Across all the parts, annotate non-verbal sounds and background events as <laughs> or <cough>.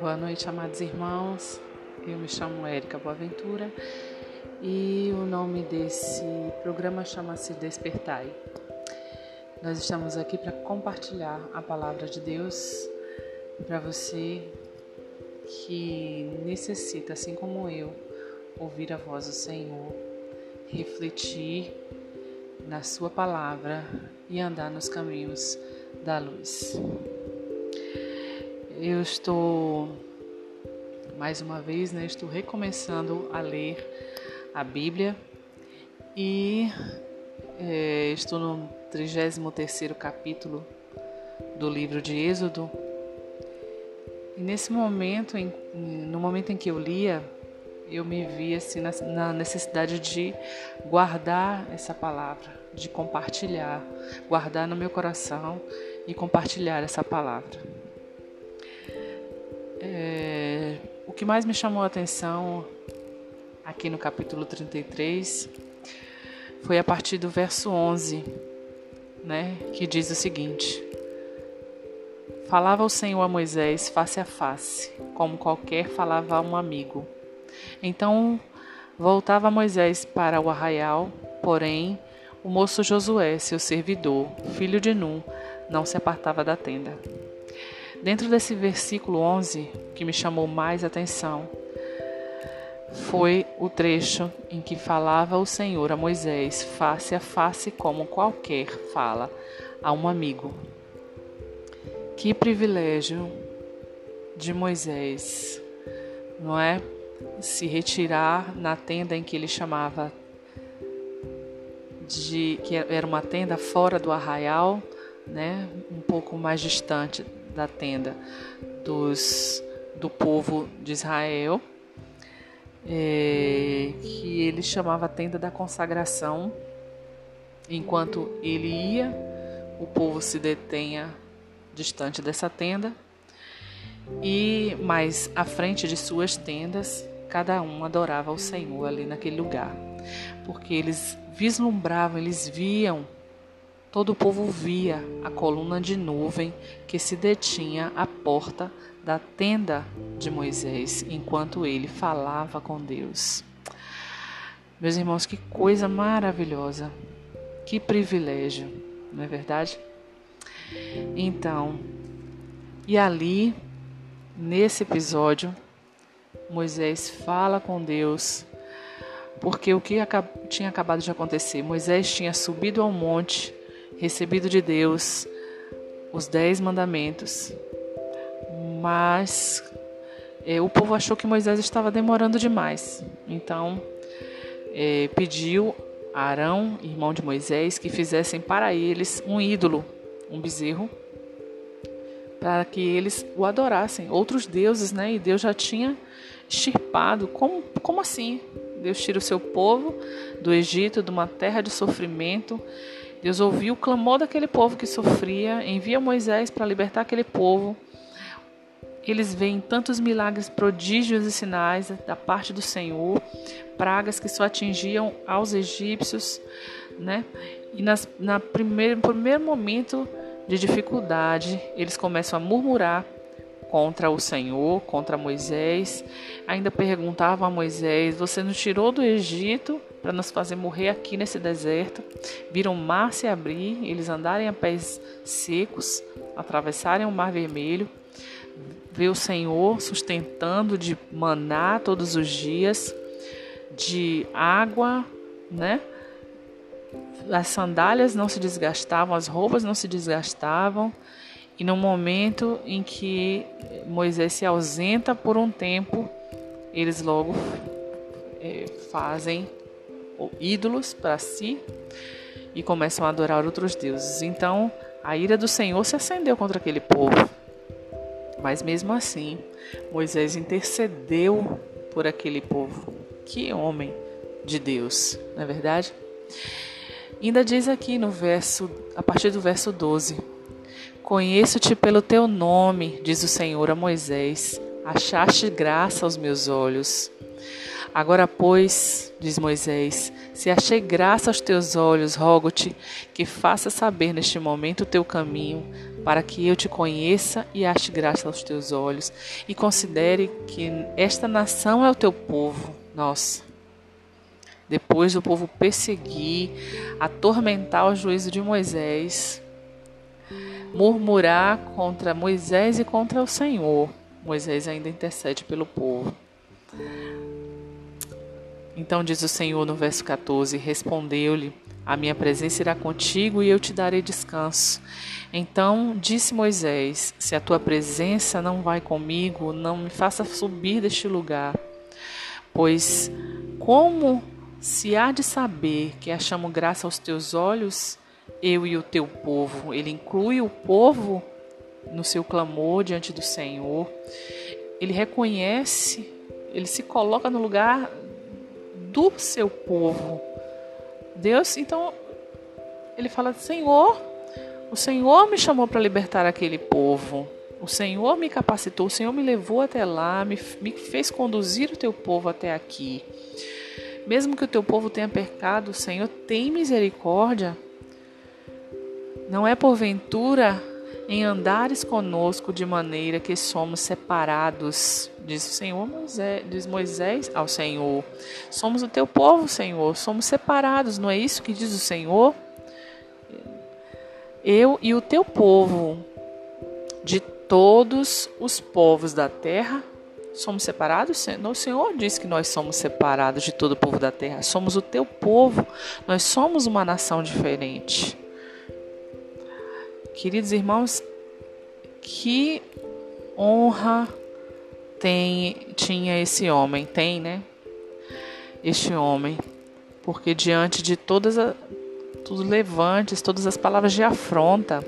Boa noite, amados irmãos. Eu me chamo Érica Boaventura e o nome desse programa chama-se Despertai. Nós estamos aqui para compartilhar a palavra de Deus para você que necessita, assim como eu, ouvir a voz do Senhor, refletir na Sua palavra e andar nos caminhos da luz. Eu estou, mais uma vez, né, estou recomeçando a ler a Bíblia e é, estou no 33º capítulo do livro de Êxodo. E nesse momento, em, no momento em que eu lia, eu me vi assim na, na necessidade de guardar essa palavra, de compartilhar, guardar no meu coração e compartilhar essa palavra. É, o que mais me chamou a atenção aqui no capítulo 33 foi a partir do verso 11, né, que diz o seguinte: Falava o Senhor a Moisés face a face, como qualquer falava a um amigo. Então voltava Moisés para o arraial, porém o moço Josué, seu servidor, filho de Num, não se apartava da tenda. Dentro desse versículo 11, que me chamou mais atenção, foi o trecho em que falava o Senhor a Moisés face a face, como qualquer fala a um amigo. Que privilégio de Moisés, não é? Se retirar na tenda em que ele chamava de que era uma tenda fora do arraial, né? Um pouco mais distante da tenda dos do povo de Israel é, que ele chamava a tenda da consagração. Enquanto ele ia, o povo se detenha distante dessa tenda e mais à frente de suas tendas, cada um adorava o Senhor ali naquele lugar, porque eles vislumbravam, eles viam, todo o povo via a coluna de nuvem que se detinha à porta da tenda de Moisés enquanto ele falava com Deus. Meus irmãos, que coisa maravilhosa, que privilégio, não é verdade? Então, e ali, nesse episódio, Moisés fala com Deus, porque o que tinha acabado de acontecer? Moisés tinha subido ao monte, recebido de Deus os dez mandamentos, mas é, o povo achou que Moisés estava demorando demais. Então é, pediu a Arão, irmão de Moisés, que fizessem para eles um ídolo, um bezerro, para que eles o adorassem, outros deuses, né? E Deus já tinha extirpado. Como, como assim? Deus tira o seu povo do Egito, de uma terra de sofrimento. Deus ouviu o clamor daquele povo que sofria, envia Moisés para libertar aquele povo eles veem tantos milagres, prodígios e sinais da parte do Senhor, pragas que só atingiam aos egípcios, né? E nas, na primeiro, no primeiro momento de dificuldade, eles começam a murmurar contra o Senhor, contra Moisés. Ainda perguntavam a Moisés: Você nos tirou do Egito para nos fazer morrer aqui nesse deserto? Viram o mar se abrir, eles andarem a pés secos, atravessarem o mar vermelho ver o Senhor sustentando de maná todos os dias, de água, né? As sandálias não se desgastavam, as roupas não se desgastavam. E no momento em que Moisés se ausenta por um tempo, eles logo é, fazem ídolos para si e começam a adorar outros deuses. Então, a ira do Senhor se acendeu contra aquele povo. Mas mesmo assim, Moisés intercedeu por aquele povo. Que homem de Deus, não é verdade? Ainda diz aqui no verso, a partir do verso 12: Conheço-te pelo teu nome, diz o Senhor a Moisés, achaste graça aos meus olhos. Agora, pois, diz Moisés, se achei graça aos teus olhos, rogo-te que faça saber neste momento o teu caminho, para que eu te conheça e ache graça aos teus olhos, e considere que esta nação é o teu povo. Nossa. Depois do povo perseguir, atormentar o juízo de Moisés, murmurar contra Moisés e contra o Senhor. Moisés ainda intercede pelo povo. Então diz o Senhor no verso 14: Respondeu-lhe: A minha presença irá contigo e eu te darei descanso. Então disse Moisés: Se a tua presença não vai comigo, não me faça subir deste lugar. Pois como se há de saber que achamos graça aos teus olhos, eu e o teu povo. Ele inclui o povo no seu clamor diante do Senhor. Ele reconhece, ele se coloca no lugar do seu povo. Deus, então, ele fala: Senhor, o Senhor me chamou para libertar aquele povo. O Senhor me capacitou, o Senhor me levou até lá, me, me fez conduzir o teu povo até aqui. Mesmo que o teu povo tenha pecado, Senhor tem misericórdia não é porventura em andares conosco de maneira que somos separados, diz o Senhor Moisés, diz Moisés ao Senhor. Somos o teu povo, Senhor, somos separados, não é isso que diz o Senhor? Eu e o teu povo, de todos os povos da terra, somos separados? O Senhor diz que nós somos separados de todo o povo da terra. Somos o teu povo, nós somos uma nação diferente. Queridos irmãos, que honra tem tinha esse homem, tem, né? Este homem, porque diante de todas as todos levantes, todas as palavras de afronta,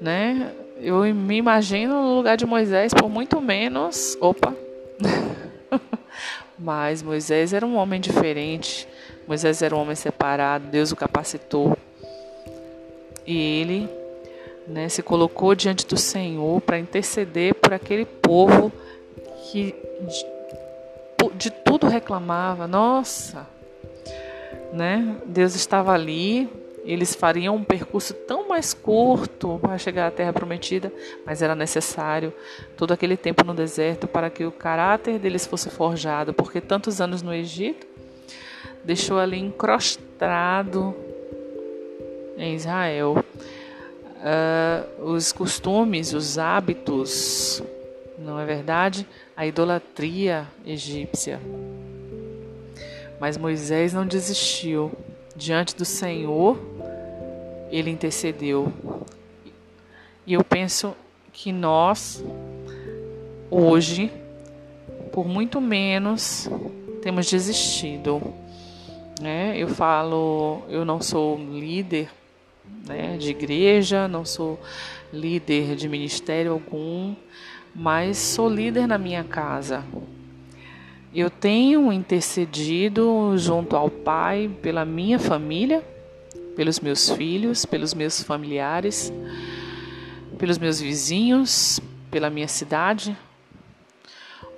né? Eu me imagino no lugar de Moisés por muito menos, opa. <laughs> Mas Moisés era um homem diferente. Moisés era um homem separado, Deus o capacitou. E ele né, se colocou diante do Senhor para interceder por aquele povo que de, de, tudo reclamava. Nossa, né? Deus estava ali. Eles fariam um percurso tão mais curto para chegar à Terra Prometida, mas era necessário todo aquele tempo no deserto para que o caráter deles fosse forjado, porque tantos anos no Egito deixou ali encrostado em Israel uh, os costumes, os hábitos, não é verdade? A idolatria egípcia. Mas Moisés não desistiu. Diante do Senhor, ele intercedeu. E eu penso que nós, hoje, por muito menos, temos desistido. Né? Eu falo, eu não sou líder né, de igreja, não sou líder de ministério algum, mas sou líder na minha casa. Eu tenho intercedido junto ao Pai pela minha família, pelos meus filhos, pelos meus familiares, pelos meus vizinhos, pela minha cidade.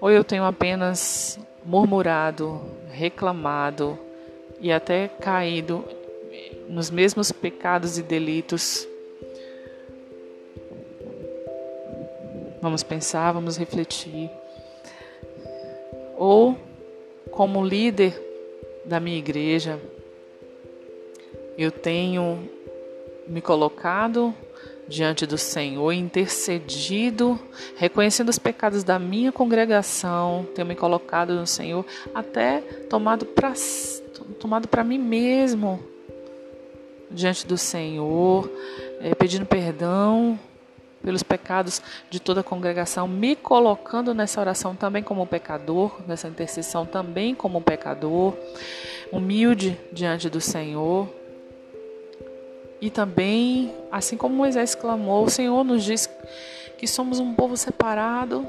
Ou eu tenho apenas murmurado, reclamado e até caído nos mesmos pecados e delitos. Vamos pensar, vamos refletir. Ou, como líder da minha igreja, eu tenho me colocado diante do Senhor, intercedido, reconhecendo os pecados da minha congregação, tenho me colocado no Senhor, até tomado para tomado para mim mesmo, diante do Senhor, é, pedindo perdão pelos pecados de toda a congregação, me colocando nessa oração também como pecador, nessa intercessão também como pecador, humilde diante do Senhor. E também, assim como Moisés clamou, o Senhor nos diz que somos um povo separado,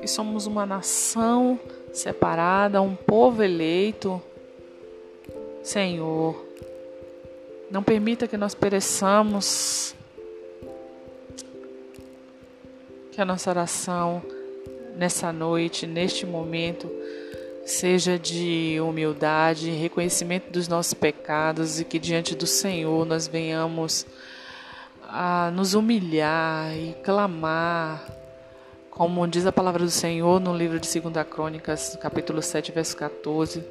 que somos uma nação separada, um povo eleito. Senhor, não permita que nós pereçamos. Que a nossa oração nessa noite, neste momento, seja de humildade, reconhecimento dos nossos pecados e que diante do Senhor nós venhamos a nos humilhar e clamar, como diz a palavra do Senhor no livro de 2 Crônicas, capítulo 7, verso 14.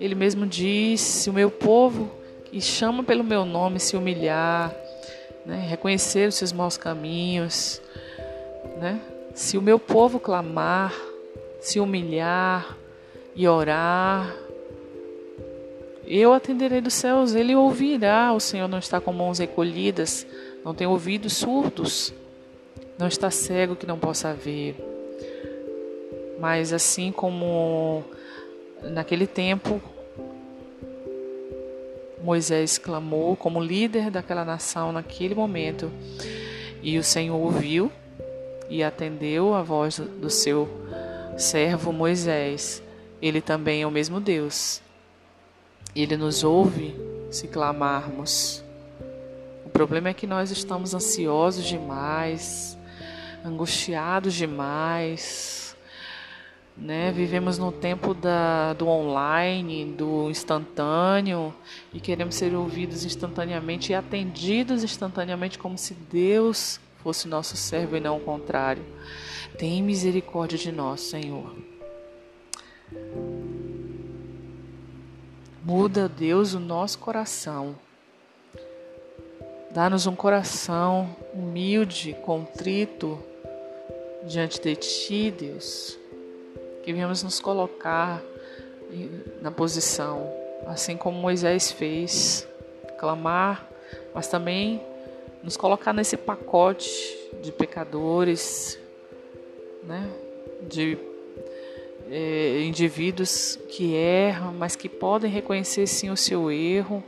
Ele mesmo diz: Se o meu povo que chama pelo meu nome se humilhar, né, reconhecer os seus maus caminhos, né, se o meu povo clamar, se humilhar, e orar, eu atenderei dos céus, ele ouvirá. O Senhor não está com mãos recolhidas, não tem ouvidos surdos, não está cego que não possa ver. Mas assim como naquele tempo Moisés clamou como líder daquela nação naquele momento, e o Senhor ouviu e atendeu a voz do seu servo Moisés. Ele também é o mesmo Deus. Ele nos ouve se clamarmos. O problema é que nós estamos ansiosos demais, angustiados demais, né? Vivemos no tempo da, do online, do instantâneo e queremos ser ouvidos instantaneamente e atendidos instantaneamente, como se Deus fosse nosso servo e não o contrário. Tem misericórdia de nós, Senhor. Muda, Deus, o nosso coração. Dá-nos um coração humilde, contrito diante de Ti, Deus. Que venhamos nos colocar na posição, assim como Moisés fez, clamar, mas também nos colocar nesse pacote de pecadores, né? De é, indivíduos que erram, mas que podem reconhecer sim o seu erro,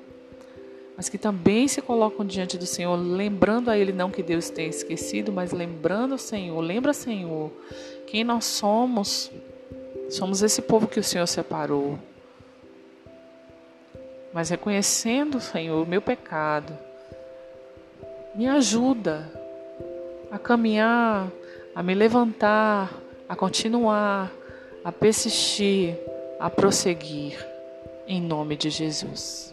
mas que também se colocam diante do Senhor, lembrando a Ele não que Deus tenha esquecido, mas lembrando ao Senhor, lembra Senhor, quem nós somos, somos esse povo que o Senhor separou, mas reconhecendo, Senhor, o meu pecado, me ajuda a caminhar, a me levantar, a continuar, a persistir, a prosseguir, em nome de Jesus.